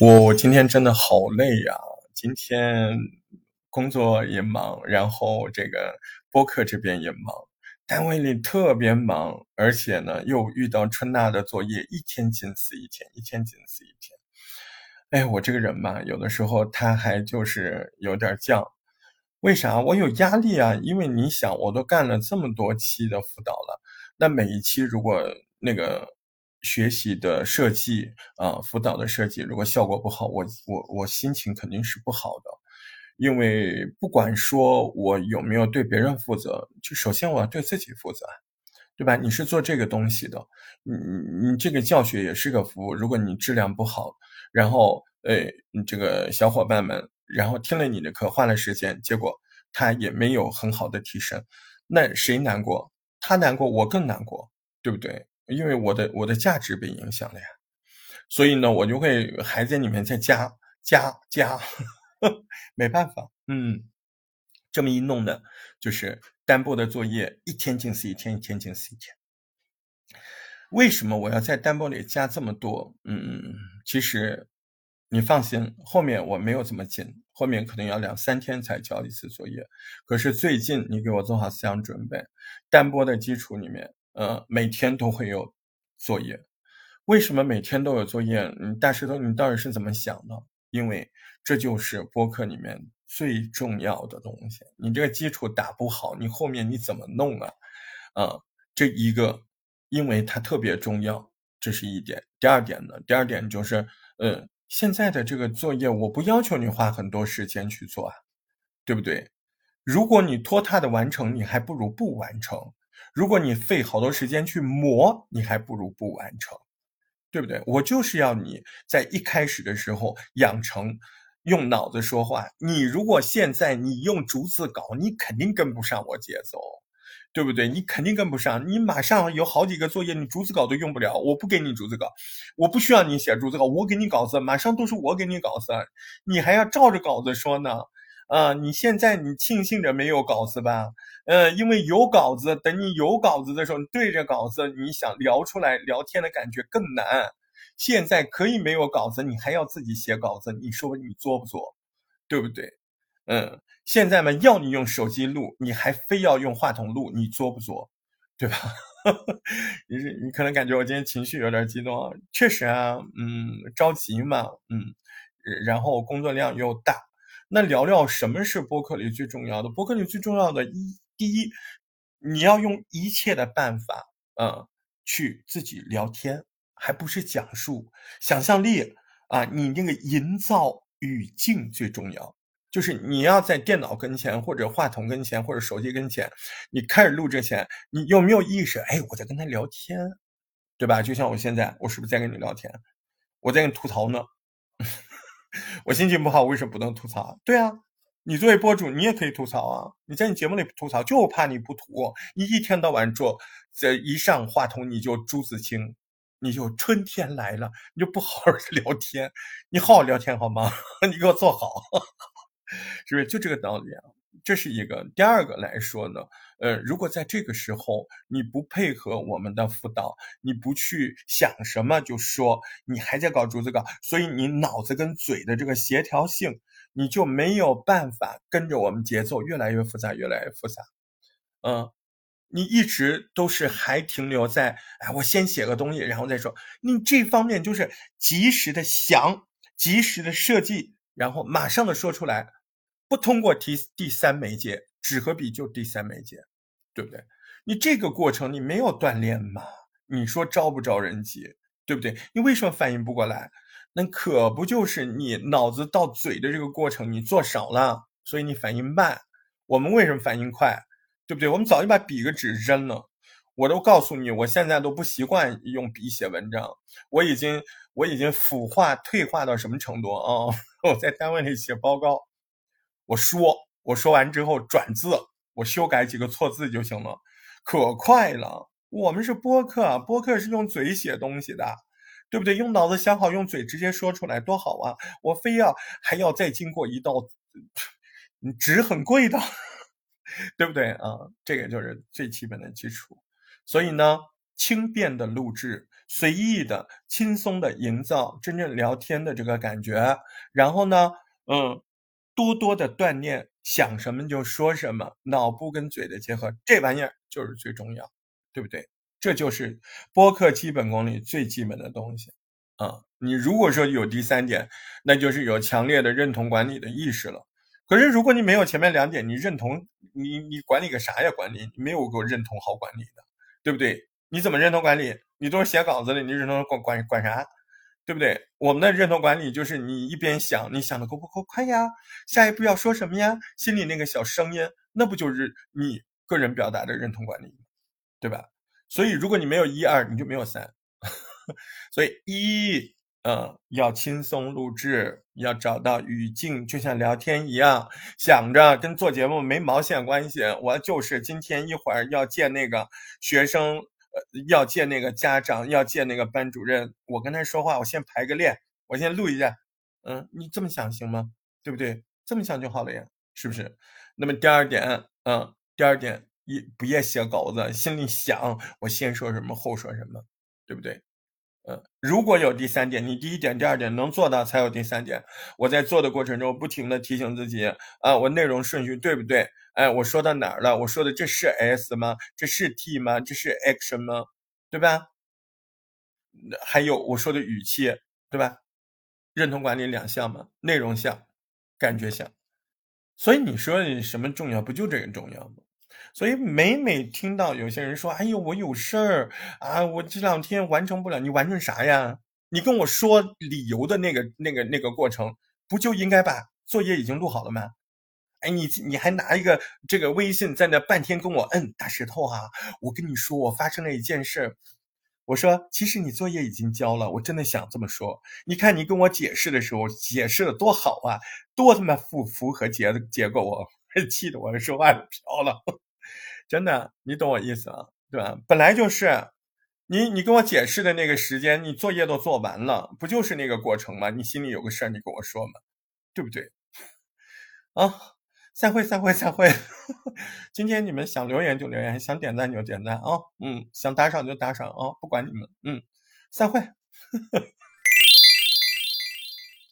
我今天真的好累呀！今天工作也忙，然后这个播客这边也忙，单位里特别忙，而且呢又遇到春娜的作业，一天紧死一天，一天紧死一天。哎，我这个人嘛，有的时候他还就是有点犟。为啥？我有压力啊！因为你想，我都干了这么多期的辅导了，那每一期如果那个。学习的设计啊，辅导的设计，如果效果不好，我我我心情肯定是不好的，因为不管说我有没有对别人负责，就首先我要对自己负责，对吧？你是做这个东西的，你你你这个教学也是个服务，如果你质量不好，然后哎，你这个小伙伴们，然后听了你的课，花了时间，结果他也没有很好的提升，那谁难过？他难过，我更难过，对不对？因为我的我的价值被影响了呀，所以呢，我就会还在里面再加加加，没办法，嗯，这么一弄呢，就是单播的作业一天紧死一天，一天紧死一天。为什么我要在单播里加这么多？嗯，其实你放心，后面我没有这么紧，后面可能要两三天才交一次作业。可是最近你给我做好思想准备，单播的基础里面。呃，每天都会有作业，为什么每天都有作业？你，大石头，你到底是怎么想的？因为这就是播客里面最重要的东西。你这个基础打不好，你后面你怎么弄啊？啊，这一个，因为它特别重要，这是一点。第二点呢，第二点就是，呃，现在的这个作业，我不要求你花很多时间去做啊，对不对？如果你拖沓的完成，你还不如不完成。如果你费好多时间去磨，你还不如不完成，对不对？我就是要你在一开始的时候养成用脑子说话。你如果现在你用逐字稿，你肯定跟不上我节奏，对不对？你肯定跟不上。你马上有好几个作业，你逐字稿都用不了。我不给你逐字稿，我不需要你写逐字稿，我给你稿子，马上都是我给你稿子，你还要照着稿子说呢。啊，你现在你庆幸着没有稿子吧？呃，因为有稿子，等你有稿子的时候，你对着稿子，你想聊出来聊天的感觉更难。现在可以没有稿子，你还要自己写稿子，你说你做不做？对不对？嗯，现在嘛，要你用手机录，你还非要用话筒录，你做不做？对吧？你你可能感觉我今天情绪有点激动，确实啊，嗯，着急嘛，嗯，然后工作量又大。那聊聊什么是播客里最重要的？播客里最重要的一，第一，你要用一切的办法，嗯，去自己聊天，还不是讲述，想象力啊，你那个营造语境最重要，就是你要在电脑跟前，或者话筒跟前，或者手机跟前，你开始录之前，你有没有意识？哎，我在跟他聊天，对吧？就像我现在，我是不是在跟你聊天？我在跟你吐槽呢。我心情不好，为什么不能吐槽？对啊，你作为博主，你也可以吐槽啊！你在你节目里吐槽，就怕你不吐。你一天到晚做，这一上话筒你就朱自清，你就春天来了，你就不好好聊天。你好好聊天好吗？你给我坐好，是不是就这个道理啊？这是一个。第二个来说呢，呃，如果在这个时候你不配合我们的辅导，你不去想什么就说，你还在搞竹子稿，所以你脑子跟嘴的这个协调性，你就没有办法跟着我们节奏越来越复杂，越来越复杂。嗯，你一直都是还停留在，哎，我先写个东西，然后再说。你这方面就是及时的想，及时的设计，然后马上的说出来。不通过第第三媒介，纸和笔就第三媒介，对不对？你这个过程你没有锻炼吗？你说招不招人急，对不对？你为什么反应不过来？那可不就是你脑子到嘴的这个过程你做少了，所以你反应慢。我们为什么反应快？对不对？我们早就把笔和纸扔了。我都告诉你，我现在都不习惯用笔写文章，我已经我已经腐化退化到什么程度啊？我在单位里写报告。我说，我说完之后转字，我修改几个错字就行了，可快了。我们是播客，播客是用嘴写东西的，对不对？用脑子想好，用嘴直接说出来多好啊！我非要还要再经过一道，纸很贵的，对不对啊？这个就是最基本的基础。所以呢，轻便的录制，随意的、轻松的营造真正聊天的这个感觉。然后呢，嗯，多多的锻炼，想什么就说什么，脑部跟嘴的结合，这玩意儿就是最重要，对不对？这就是播客基本功里最基本的东西。啊，你如果说有第三点，那就是有强烈的认同管理的意识了。可是如果你没有前面两点，你认同你你管理个啥呀？管理你没有个认同好管理的，对不对？你怎么认同管理？你都是写稿子的，你认同管管管啥？对不对？我们的认同管理就是你一边想，你想的够不够快呀？下一步要说什么呀？心里那个小声音，那不就是你个人表达的认同管理，对吧？所以如果你没有一二，你就没有三。所以一，嗯，要轻松录制，要找到语境，就像聊天一样，想着跟做节目没毛线关系。我就是今天一会儿要见那个学生，呃，要见那个家长，要见那个班主任，我跟他说话，我先排个练，我先录一下。嗯，你这么想行吗？对不对？这么想就好了呀，是不是？那么第二点，嗯，第二点，一不要写稿子，心里想我先说什么，后说什么，对不对？嗯，如果有第三点，你第一点、第二点能做到，才有第三点。我在做的过程中，不停的提醒自己啊，我内容顺序对不对？哎，我说到哪儿了？我说的这是 S 吗？这是 T 吗？这是 Action 吗？对吧？还有我说的语气，对吧？认同管理两项嘛，内容项，感觉项。所以你说什么重要？不就这个重要吗？所以每每听到有些人说：“哎呦，我有事儿啊，我这两天完成不了。”你完成啥呀？你跟我说理由的那个、那个、那个过程，不就应该把作业已经录好了吗？哎，你你还拿一个这个微信在那半天跟我摁大石头啊！我跟你说，我发生了一件事。我说，其实你作业已经交了，我真的想这么说。你看你跟我解释的时候，解释的多好啊，多他妈符符合结结构啊！气得我说话都飘了。真的，你懂我意思啊，对吧？本来就是，你你跟我解释的那个时间，你作业都做完了，不就是那个过程吗？你心里有个事儿，你跟我说嘛，对不对？啊，散会，散会，散会。今天你们想留言就留言，想点赞就点赞啊，嗯，想打赏就打赏啊，不管你们，嗯，散会。